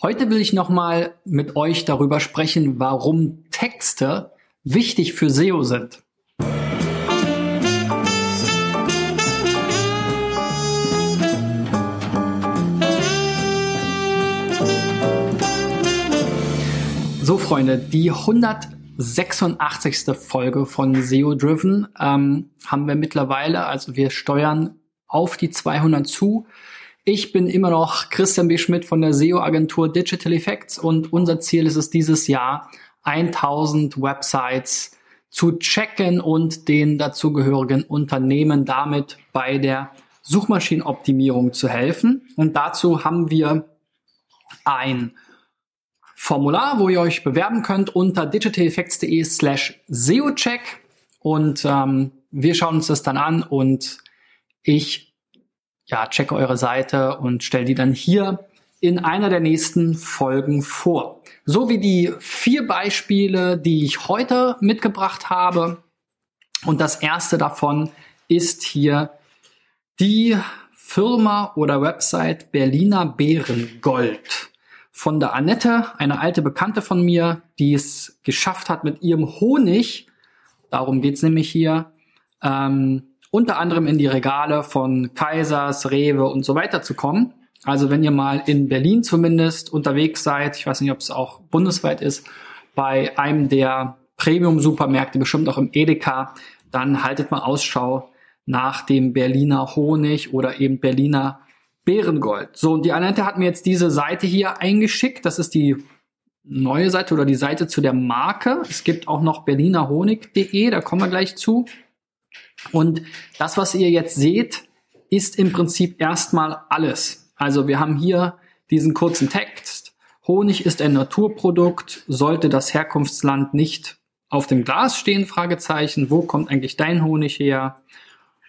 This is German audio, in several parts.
Heute will ich nochmal mit euch darüber sprechen, warum Texte wichtig für SEO sind. So, Freunde, die 186. Folge von SEO Driven ähm, haben wir mittlerweile. Also wir steuern auf die 200 zu. Ich bin immer noch Christian B. Schmidt von der SEO-Agentur Digital Effects und unser Ziel ist es dieses Jahr, 1000 Websites zu checken und den dazugehörigen Unternehmen damit bei der Suchmaschinenoptimierung zu helfen. Und dazu haben wir ein Formular, wo ihr euch bewerben könnt unter digitaleffects.de slash SEOcheck und ähm, wir schauen uns das dann an und ich ja, checke eure Seite und stelle die dann hier in einer der nächsten Folgen vor. So wie die vier Beispiele, die ich heute mitgebracht habe. Und das erste davon ist hier die Firma oder Website Berliner Bärengold von der Annette, eine alte Bekannte von mir, die es geschafft hat mit ihrem Honig, darum geht's nämlich hier, ähm, unter anderem in die Regale von Kaisers, Rewe und so weiter zu kommen. Also wenn ihr mal in Berlin zumindest unterwegs seid, ich weiß nicht, ob es auch bundesweit ist, bei einem der Premium-Supermärkte, bestimmt auch im Edeka, dann haltet mal Ausschau nach dem Berliner Honig oder eben Berliner Bärengold. So, und die Annette hat mir jetzt diese Seite hier eingeschickt. Das ist die neue Seite oder die Seite zu der Marke. Es gibt auch noch berlinerhonig.de, da kommen wir gleich zu. Und das, was ihr jetzt seht, ist im Prinzip erstmal alles. Also wir haben hier diesen kurzen Text. Honig ist ein Naturprodukt, sollte das Herkunftsland nicht auf dem Glas stehen, Fragezeichen. Wo kommt eigentlich dein Honig her?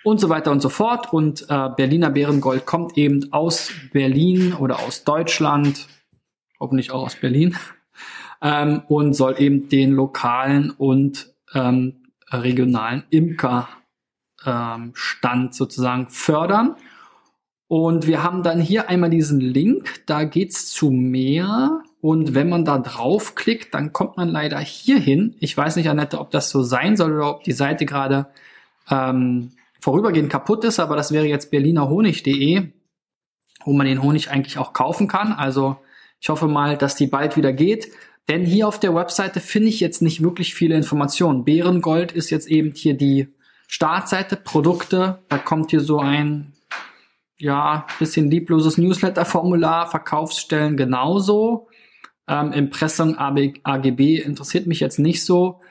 Und so weiter und so fort. Und äh, Berliner Bärengold kommt eben aus Berlin oder aus Deutschland, hoffentlich auch aus Berlin, ähm, und soll eben den lokalen und ähm, regionalen Imker ähm, Stand sozusagen fördern. Und wir haben dann hier einmal diesen Link, da geht's zu mehr. Und wenn man da draufklickt, dann kommt man leider hier hin. Ich weiß nicht, Annette, ob das so sein soll oder ob die Seite gerade ähm, vorübergehend kaputt ist, aber das wäre jetzt berlinerhonig.de, wo man den Honig eigentlich auch kaufen kann. Also ich hoffe mal, dass die bald wieder geht. Denn hier auf der Webseite finde ich jetzt nicht wirklich viele Informationen. Bärengold ist jetzt eben hier die Startseite, Produkte, da kommt hier so ein, ja, bisschen liebloses Newsletter-Formular, Verkaufsstellen genauso. Ähm, Impressum AGB interessiert mich jetzt nicht so.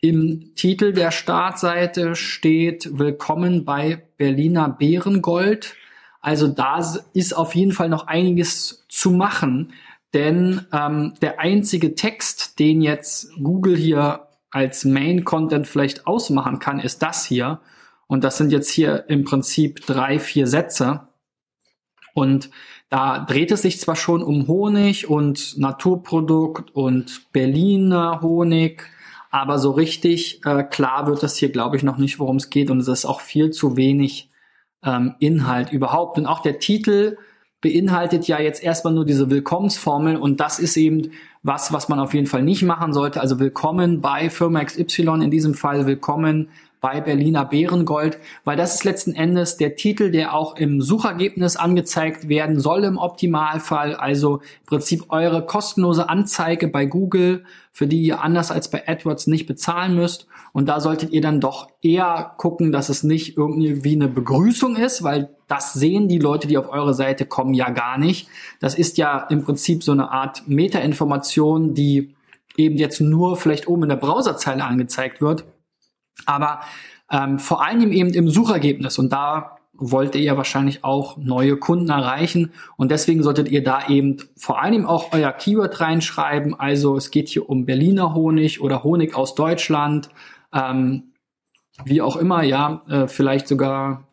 Im Titel der Startseite steht Willkommen bei Berliner Bärengold. Also da ist auf jeden Fall noch einiges zu machen, denn ähm, der einzige Text, den jetzt Google hier als Main Content vielleicht ausmachen kann, ist das hier. Und das sind jetzt hier im Prinzip drei, vier Sätze. Und da dreht es sich zwar schon um Honig und Naturprodukt und Berliner Honig, aber so richtig äh, klar wird das hier, glaube ich, noch nicht, worum es geht. Und es ist auch viel zu wenig ähm, Inhalt überhaupt. Und auch der Titel beinhaltet ja jetzt erstmal nur diese Willkommensformel und das ist eben was, was man auf jeden Fall nicht machen sollte. Also willkommen bei Firma XY, in diesem Fall willkommen bei Berliner Bärengold, weil das ist letzten Endes der Titel, der auch im Suchergebnis angezeigt werden soll im Optimalfall. Also im Prinzip eure kostenlose Anzeige bei Google, für die ihr anders als bei AdWords nicht bezahlen müsst. Und da solltet ihr dann doch eher gucken, dass es nicht irgendwie eine Begrüßung ist, weil das sehen die Leute, die auf eure Seite kommen, ja gar nicht. Das ist ja im Prinzip so eine Art Metainformation, die eben jetzt nur vielleicht oben in der Browserzeile angezeigt wird aber ähm, vor allem eben im Suchergebnis. Und da wollt ihr ja wahrscheinlich auch neue Kunden erreichen. Und deswegen solltet ihr da eben vor allem auch euer Keyword reinschreiben. Also es geht hier um Berliner Honig oder Honig aus Deutschland, ähm, wie auch immer, ja, äh, vielleicht sogar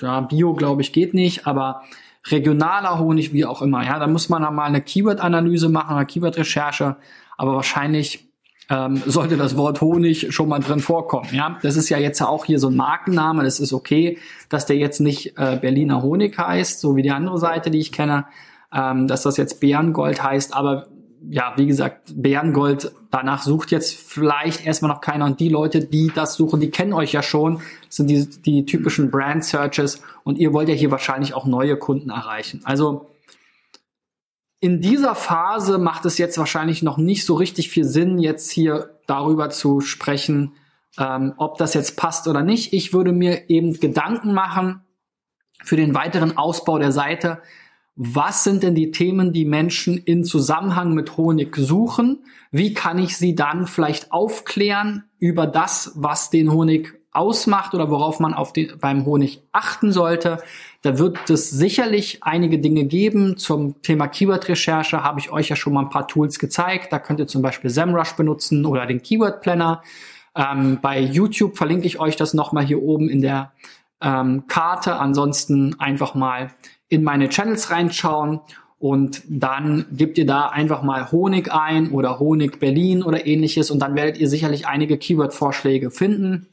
ja, Bio, glaube ich, geht nicht, aber regionaler Honig, wie auch immer, ja, da muss man dann mal eine Keyword-Analyse machen, eine Keyword-Recherche, aber wahrscheinlich ähm, sollte das Wort Honig schon mal drin vorkommen. Ja, das ist ja jetzt auch hier so ein Markenname. Das ist okay, dass der jetzt nicht äh, Berliner Honig heißt, so wie die andere Seite, die ich kenne. ähm, dass das jetzt Bärengold heißt, aber ja, wie gesagt, Bärengold, danach sucht jetzt vielleicht erstmal noch keiner. Und die Leute, die das suchen, die kennen euch ja schon. Das sind die, die typischen Brand Searches. Und ihr wollt ja hier wahrscheinlich auch neue Kunden erreichen. Also in dieser Phase macht es jetzt wahrscheinlich noch nicht so richtig viel Sinn, jetzt hier darüber zu sprechen, ähm, ob das jetzt passt oder nicht. Ich würde mir eben Gedanken machen für den weiteren Ausbau der Seite, was sind denn die Themen, die Menschen in Zusammenhang mit Honig suchen? Wie kann ich sie dann vielleicht aufklären über das, was den Honig ausmacht oder worauf man auf den, beim Honig achten sollte? Da wird es sicherlich einige Dinge geben. Zum Thema Keyword-Recherche habe ich euch ja schon mal ein paar Tools gezeigt. Da könnt ihr zum Beispiel SEMrush benutzen oder den Keyword Planner. Ähm, bei YouTube verlinke ich euch das nochmal hier oben in der ähm, Karte. Ansonsten einfach mal in meine Channels reinschauen und dann gebt ihr da einfach mal Honig ein oder Honig Berlin oder ähnliches und dann werdet ihr sicherlich einige Keyword-Vorschläge finden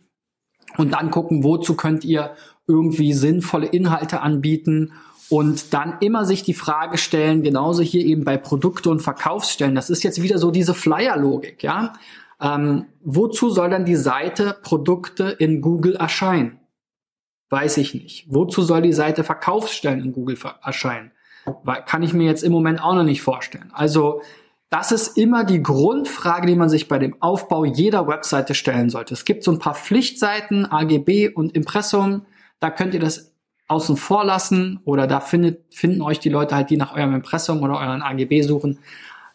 und dann gucken, wozu könnt ihr irgendwie sinnvolle Inhalte anbieten und dann immer sich die Frage stellen, genauso hier eben bei Produkte und Verkaufsstellen, das ist jetzt wieder so diese Flyer-Logik, ja. Ähm, wozu soll dann die Seite Produkte in Google erscheinen? Weiß ich nicht. Wozu soll die Seite Verkaufsstellen in Google erscheinen? Kann ich mir jetzt im Moment auch noch nicht vorstellen. Also das ist immer die Grundfrage, die man sich bei dem Aufbau jeder Webseite stellen sollte. Es gibt so ein paar Pflichtseiten, AGB und Impressum. Da könnt ihr das außen vor lassen oder da findet, finden euch die Leute halt, die nach eurem Impressum oder euren AGB suchen,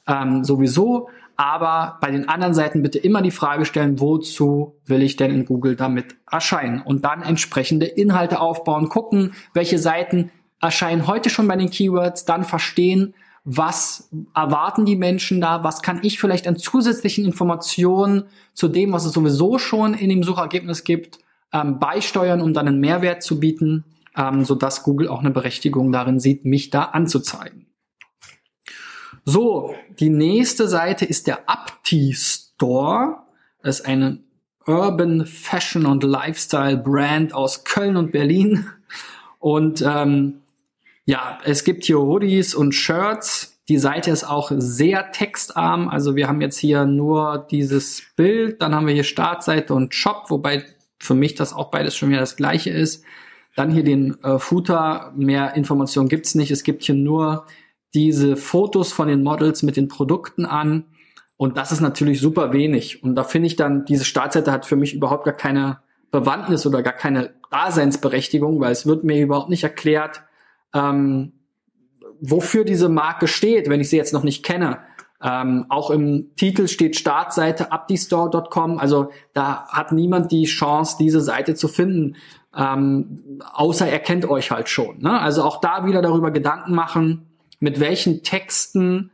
ähm, sowieso. Aber bei den anderen Seiten bitte immer die Frage stellen, wozu will ich denn in Google damit erscheinen? Und dann entsprechende Inhalte aufbauen, gucken, welche Seiten erscheinen heute schon bei den Keywords, dann verstehen, was erwarten die Menschen da, was kann ich vielleicht an zusätzlichen Informationen zu dem, was es sowieso schon in dem Suchergebnis gibt, ähm, beisteuern, um dann einen Mehrwert zu bieten, ähm, sodass Google auch eine Berechtigung darin sieht, mich da anzuzeigen. So, die nächste Seite ist der Apti Store. Das ist eine Urban Fashion und Lifestyle Brand aus Köln und Berlin. Und ähm, ja, es gibt hier Hoodies und Shirts. Die Seite ist auch sehr textarm. Also wir haben jetzt hier nur dieses Bild, dann haben wir hier Startseite und Shop, wobei für mich das auch beides schon wieder das gleiche ist. Dann hier den äh, Footer. Mehr Informationen gibt's nicht. Es gibt hier nur diese Fotos von den Models mit den Produkten an. Und das ist natürlich super wenig. Und da finde ich dann, diese Startseite hat für mich überhaupt gar keine Bewandtnis oder gar keine Daseinsberechtigung, weil es wird mir überhaupt nicht erklärt, ähm, wofür diese Marke steht, wenn ich sie jetzt noch nicht kenne. Ähm, auch im Titel steht Startseite abdistore.com. Also da hat niemand die Chance, diese Seite zu finden, ähm, außer er kennt euch halt schon. Ne? Also auch da wieder darüber Gedanken machen, mit welchen Texten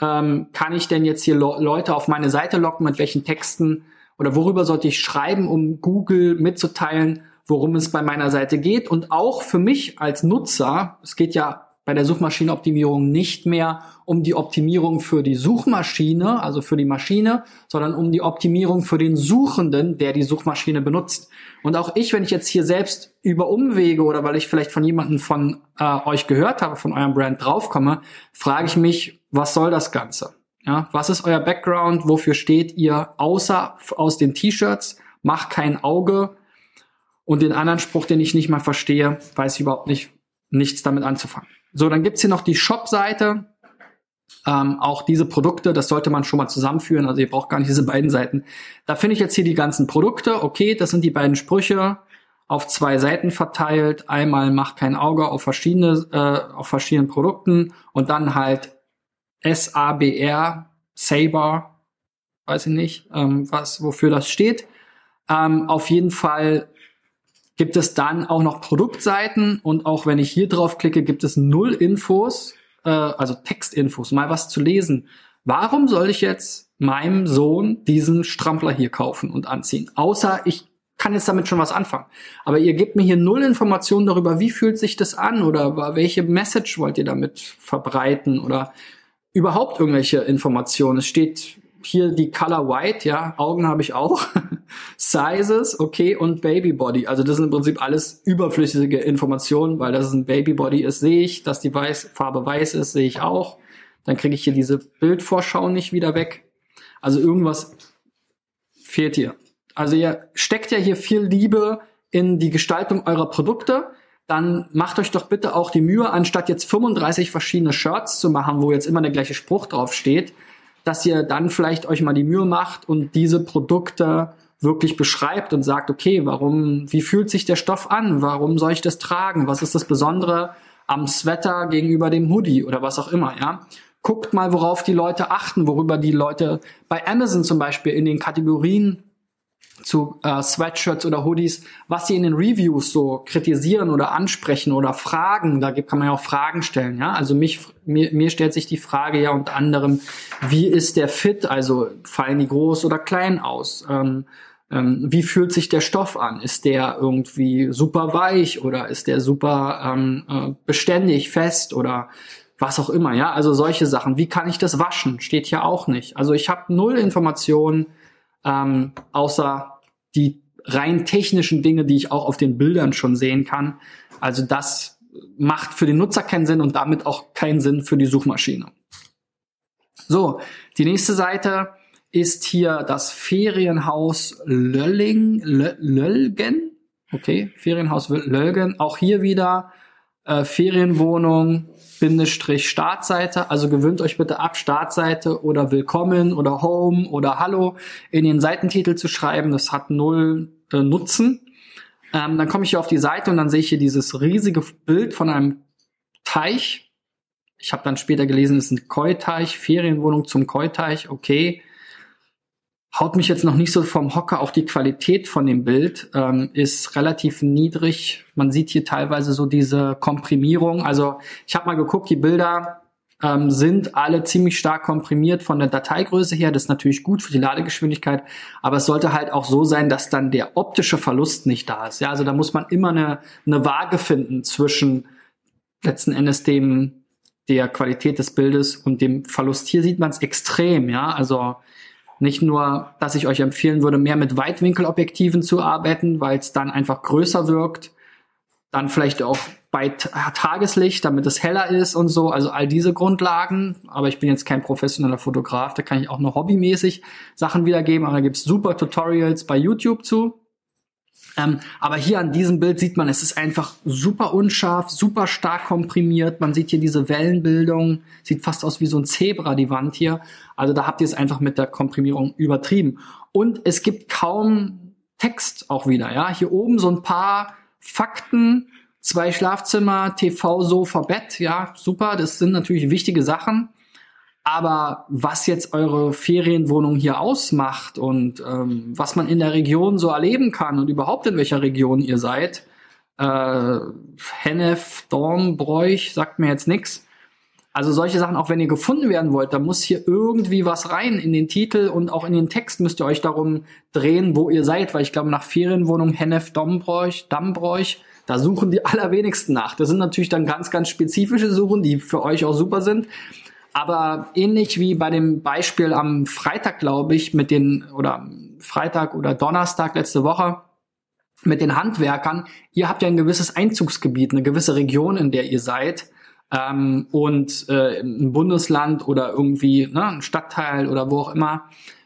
ähm, kann ich denn jetzt hier Le Leute auf meine Seite locken, mit welchen Texten oder worüber sollte ich schreiben, um Google mitzuteilen, worum es bei meiner Seite geht. Und auch für mich als Nutzer, es geht ja bei der Suchmaschinenoptimierung nicht mehr um die Optimierung für die Suchmaschine, also für die Maschine, sondern um die Optimierung für den Suchenden, der die Suchmaschine benutzt. Und auch ich, wenn ich jetzt hier selbst über Umwege oder weil ich vielleicht von jemandem von äh, euch gehört habe, von eurem Brand draufkomme, frage ich mich, was soll das Ganze? Ja, was ist euer Background? Wofür steht ihr außer aus den T-Shirts? Macht kein Auge. Und den anderen Spruch, den ich nicht mal verstehe, weiß ich überhaupt nicht, nichts damit anzufangen. So, dann gibt's hier noch die Shop-Seite. Ähm, auch diese Produkte, das sollte man schon mal zusammenführen. Also ihr braucht gar nicht diese beiden Seiten. Da finde ich jetzt hier die ganzen Produkte. Okay, das sind die beiden Sprüche auf zwei Seiten verteilt. Einmal macht kein Auge auf verschiedene, äh, auf verschiedenen Produkten und dann halt S-A-B-R, Saber, weiß ich nicht, ähm, was, wofür das steht. Ähm, auf jeden Fall gibt es dann auch noch Produktseiten und auch wenn ich hier drauf klicke, gibt es null Infos, äh, also Textinfos, mal was zu lesen. Warum soll ich jetzt meinem Sohn diesen Strampler hier kaufen und anziehen? Außer ich kann jetzt damit schon was anfangen. Aber ihr gebt mir hier null Informationen darüber, wie fühlt sich das an oder welche Message wollt ihr damit verbreiten oder überhaupt irgendwelche Informationen. Es steht hier die Color White, ja, Augen habe ich auch, Sizes, okay, und Baby Body. Also das sind im Prinzip alles überflüssige Informationen, weil das ein Baby Body ist, sehe ich, dass die Weiß, Farbe weiß ist, sehe ich auch. Dann kriege ich hier diese Bildvorschau nicht wieder weg. Also irgendwas fehlt hier. Also ihr steckt ja hier viel Liebe in die Gestaltung eurer Produkte dann macht euch doch bitte auch die Mühe, anstatt jetzt 35 verschiedene Shirts zu machen, wo jetzt immer der gleiche Spruch drauf steht, dass ihr dann vielleicht euch mal die Mühe macht und diese Produkte wirklich beschreibt und sagt, okay, warum, wie fühlt sich der Stoff an? Warum soll ich das tragen? Was ist das Besondere am Sweater gegenüber dem Hoodie oder was auch immer, ja? Guckt mal, worauf die Leute achten, worüber die Leute bei Amazon zum Beispiel in den Kategorien zu äh, Sweatshirts oder Hoodies, was sie in den Reviews so kritisieren oder ansprechen oder fragen. Da kann man ja auch Fragen stellen. Ja, also mich mir, mir stellt sich die Frage ja unter anderem, wie ist der Fit? Also fallen die groß oder klein aus? Ähm, ähm, wie fühlt sich der Stoff an? Ist der irgendwie super weich oder ist der super ähm, äh, beständig, fest oder was auch immer? Ja, also solche Sachen. Wie kann ich das waschen? Steht hier auch nicht. Also ich habe null Informationen ähm, außer die rein technischen Dinge, die ich auch auf den Bildern schon sehen kann. Also das macht für den Nutzer keinen Sinn und damit auch keinen Sinn für die Suchmaschine. So, die nächste Seite ist hier das Ferienhaus Lölling, Lölgen. Okay, Ferienhaus Lölgen. Auch hier wieder äh, Ferienwohnung, Bindestrich Startseite. Also gewöhnt euch bitte ab, Startseite oder Willkommen oder Home oder Hallo in den Seitentitel zu schreiben. Das hat null äh, Nutzen. Ähm, dann komme ich hier auf die Seite und dann sehe ich hier dieses riesige Bild von einem Teich. Ich habe dann später gelesen, es ist ein Koi-Teich, Ferienwohnung zum Koi-Teich. Okay, haut mich jetzt noch nicht so vom Hocker. Auch die Qualität von dem Bild ähm, ist relativ niedrig. Man sieht hier teilweise so diese Komprimierung. Also ich habe mal geguckt, die Bilder ähm, sind alle ziemlich stark komprimiert von der Dateigröße her. Das ist natürlich gut für die Ladegeschwindigkeit, aber es sollte halt auch so sein, dass dann der optische Verlust nicht da ist. Ja, also da muss man immer eine, eine Waage finden zwischen letzten Endes dem der Qualität des Bildes und dem Verlust. Hier sieht man es extrem, ja. Also nicht nur, dass ich euch empfehlen würde, mehr mit Weitwinkelobjektiven zu arbeiten, weil es dann einfach größer wirkt. Dann vielleicht auch bei Tageslicht, damit es heller ist und so. Also all diese Grundlagen. Aber ich bin jetzt kein professioneller Fotograf. Da kann ich auch nur hobbymäßig Sachen wiedergeben. Aber da gibt's super Tutorials bei YouTube zu. Ähm, aber hier an diesem Bild sieht man, es ist einfach super unscharf, super stark komprimiert. Man sieht hier diese Wellenbildung, sieht fast aus wie so ein Zebra, die Wand hier. Also da habt ihr es einfach mit der Komprimierung übertrieben. Und es gibt kaum Text auch wieder. Ja, hier oben so ein paar Fakten, zwei Schlafzimmer, TV, Sofa, Bett. Ja, super. Das sind natürlich wichtige Sachen. Aber was jetzt eure Ferienwohnung hier ausmacht und ähm, was man in der Region so erleben kann und überhaupt in welcher Region ihr seid, äh, Hennef, Dornbräuch, sagt mir jetzt nix. Also solche Sachen, auch wenn ihr gefunden werden wollt, da muss hier irgendwie was rein in den Titel und auch in den Text müsst ihr euch darum drehen, wo ihr seid, weil ich glaube, nach Ferienwohnung Hennef, Dombräuch, Dammbräuch, da suchen die allerwenigsten nach. Das sind natürlich dann ganz, ganz spezifische Suchen, die für euch auch super sind. Aber ähnlich wie bei dem Beispiel am Freitag, glaube ich, mit den, oder Freitag oder Donnerstag letzte Woche, mit den Handwerkern, ihr habt ja ein gewisses Einzugsgebiet, eine gewisse Region, in der ihr seid. Ähm, und äh, ein Bundesland oder irgendwie ne, ein Stadtteil oder wo auch immer.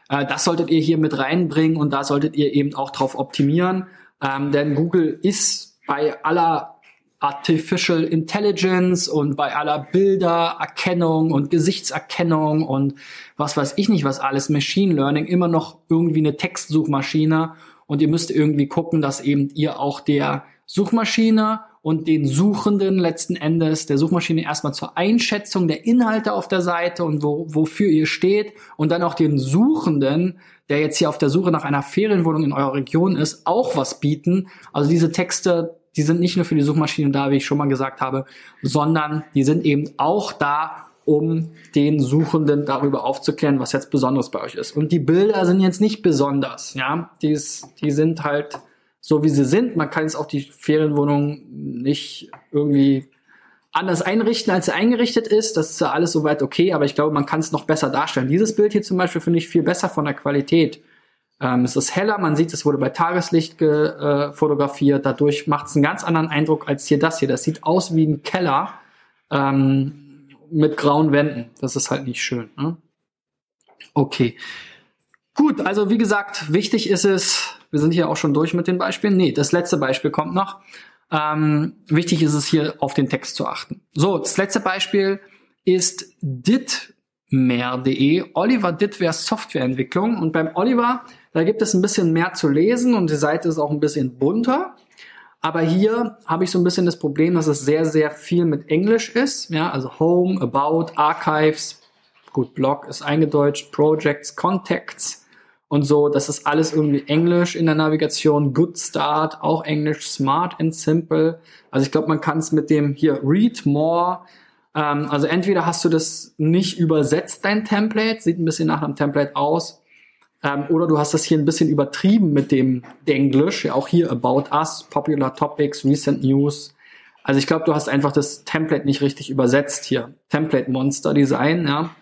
Äh, das solltet ihr hier mit reinbringen und da solltet ihr eben auch drauf optimieren. Ähm, denn Google ist bei aller Artificial Intelligence und bei aller Bildererkennung und Gesichtserkennung und was weiß ich nicht, was alles Machine Learning immer noch irgendwie eine Textsuchmaschine und ihr müsst irgendwie gucken, dass eben ihr auch der Suchmaschine und den Suchenden letzten Endes der Suchmaschine erstmal zur Einschätzung der Inhalte auf der Seite und wo, wofür ihr steht und dann auch den Suchenden, der jetzt hier auf der Suche nach einer Ferienwohnung in eurer Region ist, auch was bieten. Also diese Texte die sind nicht nur für die Suchmaschine da, wie ich schon mal gesagt habe, sondern die sind eben auch da, um den Suchenden darüber aufzuklären, was jetzt besonders bei euch ist. Und die Bilder sind jetzt nicht besonders, ja, die, ist, die sind halt so, wie sie sind. Man kann jetzt auch die Ferienwohnung nicht irgendwie anders einrichten, als er eingerichtet ist. Das ist ja alles soweit okay, aber ich glaube, man kann es noch besser darstellen. Dieses Bild hier zum Beispiel finde ich viel besser von der Qualität. Ähm, es ist heller, man sieht, es wurde bei Tageslicht äh, fotografiert. Dadurch macht es einen ganz anderen Eindruck als hier das hier. Das sieht aus wie ein Keller ähm, mit grauen Wänden. Das ist halt nicht schön. Ne? Okay. Gut, also wie gesagt, wichtig ist es, wir sind hier auch schon durch mit den Beispielen. Nee, das letzte Beispiel kommt noch. Ähm, wichtig ist es hier auf den Text zu achten. So, das letzte Beispiel ist ditmer.de. Oliver Ditwer Softwareentwicklung. Und beim Oliver, da gibt es ein bisschen mehr zu lesen und die Seite ist auch ein bisschen bunter. Aber hier habe ich so ein bisschen das Problem, dass es sehr, sehr viel mit Englisch ist. Ja, also Home, About, Archives, gut, Blog ist eingedeutscht, Projects, Contacts und so. Das ist alles irgendwie Englisch in der Navigation. Good Start, auch Englisch, Smart and Simple. Also ich glaube, man kann es mit dem hier Read More. Ähm, also entweder hast du das nicht übersetzt, dein Template, sieht ein bisschen nach einem Template aus. Ähm, oder du hast das hier ein bisschen übertrieben mit dem Englisch. Ja, auch hier About Us, Popular Topics, Recent News. Also ich glaube, du hast einfach das Template nicht richtig übersetzt hier. Template Monster Design, ja.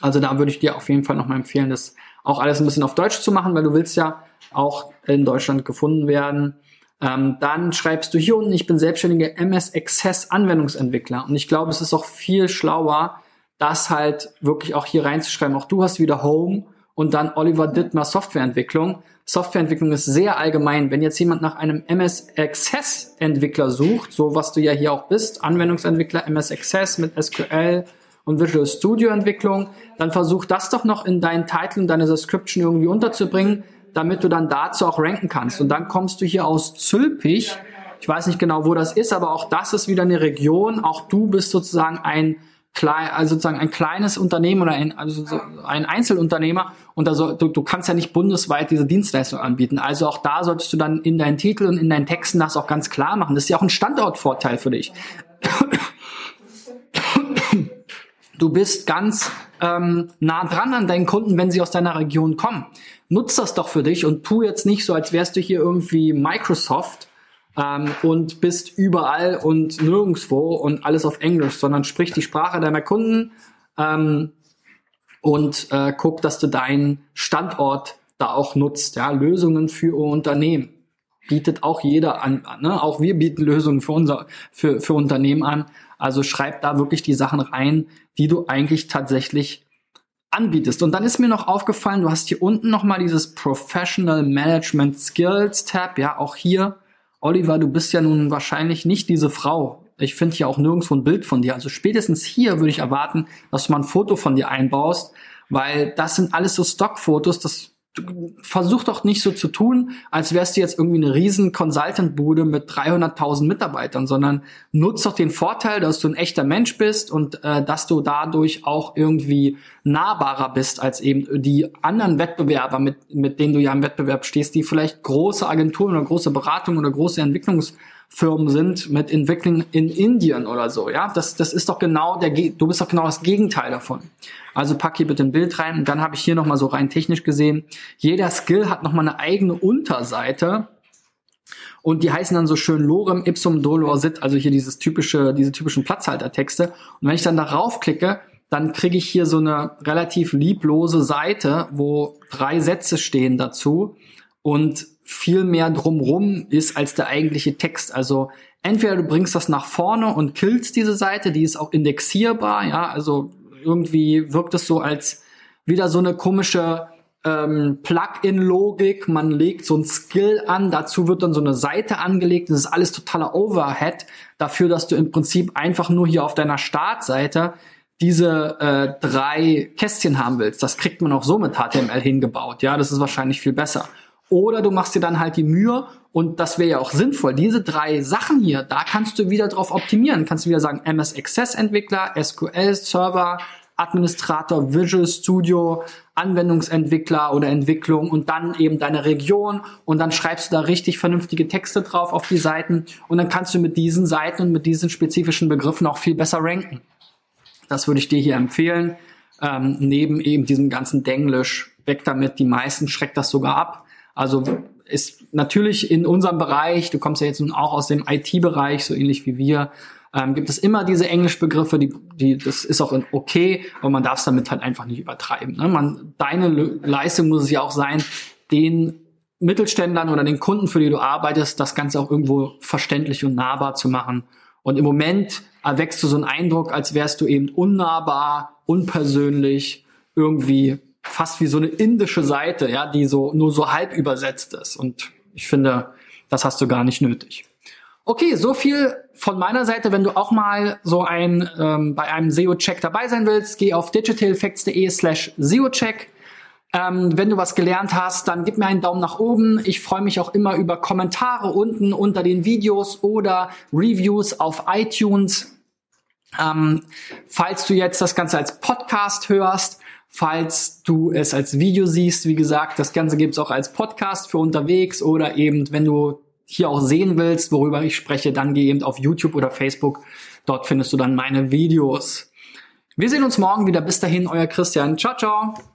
Also da würde ich dir auf jeden Fall nochmal empfehlen, das auch alles ein bisschen auf Deutsch zu machen, weil du willst ja auch in Deutschland gefunden werden. Ähm, dann schreibst du hier unten, ich bin selbstständiger MS Access Anwendungsentwickler. Und ich glaube, es ist auch viel schlauer, das halt wirklich auch hier reinzuschreiben. Auch du hast wieder Home und dann Oliver Dittmer Softwareentwicklung. Softwareentwicklung ist sehr allgemein. Wenn jetzt jemand nach einem MS Access Entwickler sucht, so was du ja hier auch bist, Anwendungsentwickler MS Access mit SQL, und Visual Studio Entwicklung, dann versuch das doch noch in deinen Titel und deine Description irgendwie unterzubringen, damit du dann dazu auch ranken kannst. Und dann kommst du hier aus Zülpich. Ich weiß nicht genau, wo das ist, aber auch das ist wieder eine Region. Auch du bist sozusagen ein klein, also sozusagen ein kleines Unternehmen oder ein, also so ein Einzelunternehmer und also du, du kannst ja nicht bundesweit diese Dienstleistung anbieten. Also auch da solltest du dann in deinen Titel und in deinen Texten das auch ganz klar machen. Das ist ja auch ein Standortvorteil für dich. Du bist ganz ähm, nah dran an deinen Kunden, wenn sie aus deiner Region kommen. Nutz das doch für dich und tu jetzt nicht so, als wärst du hier irgendwie Microsoft ähm, und bist überall und nirgendwo und alles auf Englisch, sondern sprich die Sprache deiner Kunden ähm, und äh, guck, dass du deinen Standort da auch nutzt. Ja, Lösungen für Unternehmen bietet auch jeder an. Ne? Auch wir bieten Lösungen für unser für, für Unternehmen an. Also schreib da wirklich die Sachen rein, die du eigentlich tatsächlich anbietest. Und dann ist mir noch aufgefallen, du hast hier unten nochmal dieses Professional Management Skills Tab. Ja, auch hier, Oliver, du bist ja nun wahrscheinlich nicht diese Frau. Ich finde hier auch nirgendwo ein Bild von dir. Also spätestens hier würde ich erwarten, dass du mal ein Foto von dir einbaust, weil das sind alles so Stockfotos, das versuch doch nicht so zu tun, als wärst du jetzt irgendwie eine riesen Consultant-Bude mit 300.000 Mitarbeitern, sondern nutz doch den Vorteil, dass du ein echter Mensch bist und äh, dass du dadurch auch irgendwie nahbarer bist als eben die anderen Wettbewerber, mit, mit denen du ja im Wettbewerb stehst, die vielleicht große Agenturen oder große Beratungen oder große Entwicklungs Firmen sind mit Entwicklung in Indien oder so, ja, das, das ist doch genau der, du bist doch genau das Gegenteil davon. Also pack hier bitte ein Bild rein und dann habe ich hier nochmal so rein technisch gesehen, jeder Skill hat nochmal eine eigene Unterseite und die heißen dann so schön Lorem ipsum dolor sit, also hier dieses typische, diese typischen Platzhaltertexte. Und wenn ich dann darauf klicke, dann kriege ich hier so eine relativ lieblose Seite, wo drei Sätze stehen dazu. Und viel mehr drumrum ist als der eigentliche Text. Also entweder du bringst das nach vorne und killst diese Seite, die ist auch indexierbar, ja, also irgendwie wirkt es so als wieder so eine komische ähm, Plugin-Logik. Man legt so ein Skill an, dazu wird dann so eine Seite angelegt. Das ist alles totaler Overhead dafür, dass du im Prinzip einfach nur hier auf deiner Startseite diese äh, drei Kästchen haben willst. Das kriegt man auch so mit HTML hingebaut. Ja, das ist wahrscheinlich viel besser. Oder du machst dir dann halt die Mühe und das wäre ja auch sinnvoll. Diese drei Sachen hier, da kannst du wieder drauf optimieren. Kannst du wieder sagen MS Access Entwickler, SQL Server, Administrator, Visual Studio, Anwendungsentwickler oder Entwicklung und dann eben deine Region und dann schreibst du da richtig vernünftige Texte drauf auf die Seiten und dann kannst du mit diesen Seiten und mit diesen spezifischen Begriffen auch viel besser ranken. Das würde ich dir hier empfehlen. Ähm, neben eben diesem ganzen Denglisch, weg damit, die meisten schreckt das sogar ab. Also ist natürlich in unserem Bereich, du kommst ja jetzt nun auch aus dem IT-Bereich, so ähnlich wie wir, ähm, gibt es immer diese Englischbegriffe, die, die, das ist auch okay, aber man darf es damit halt einfach nicht übertreiben. Ne? Man, deine Leistung muss es ja auch sein, den Mittelständlern oder den Kunden, für die du arbeitest, das Ganze auch irgendwo verständlich und nahbar zu machen. Und im Moment erwächst du so einen Eindruck, als wärst du eben unnahbar, unpersönlich, irgendwie fast wie so eine indische Seite, ja, die so nur so halb übersetzt ist. Und ich finde, das hast du gar nicht nötig. Okay, so viel von meiner Seite. Wenn du auch mal so ein ähm, bei einem SEO-Check dabei sein willst, geh auf digitaleffects.de slash SEO-Check. Ähm, wenn du was gelernt hast, dann gib mir einen Daumen nach oben. Ich freue mich auch immer über Kommentare unten unter den Videos oder Reviews auf iTunes. Ähm, falls du jetzt das Ganze als Podcast hörst, falls du es als Video siehst, wie gesagt, das Ganze gibt es auch als Podcast für unterwegs oder eben, wenn du hier auch sehen willst, worüber ich spreche, dann geh eben auf YouTube oder Facebook. Dort findest du dann meine Videos. Wir sehen uns morgen wieder. Bis dahin, euer Christian. Ciao, ciao.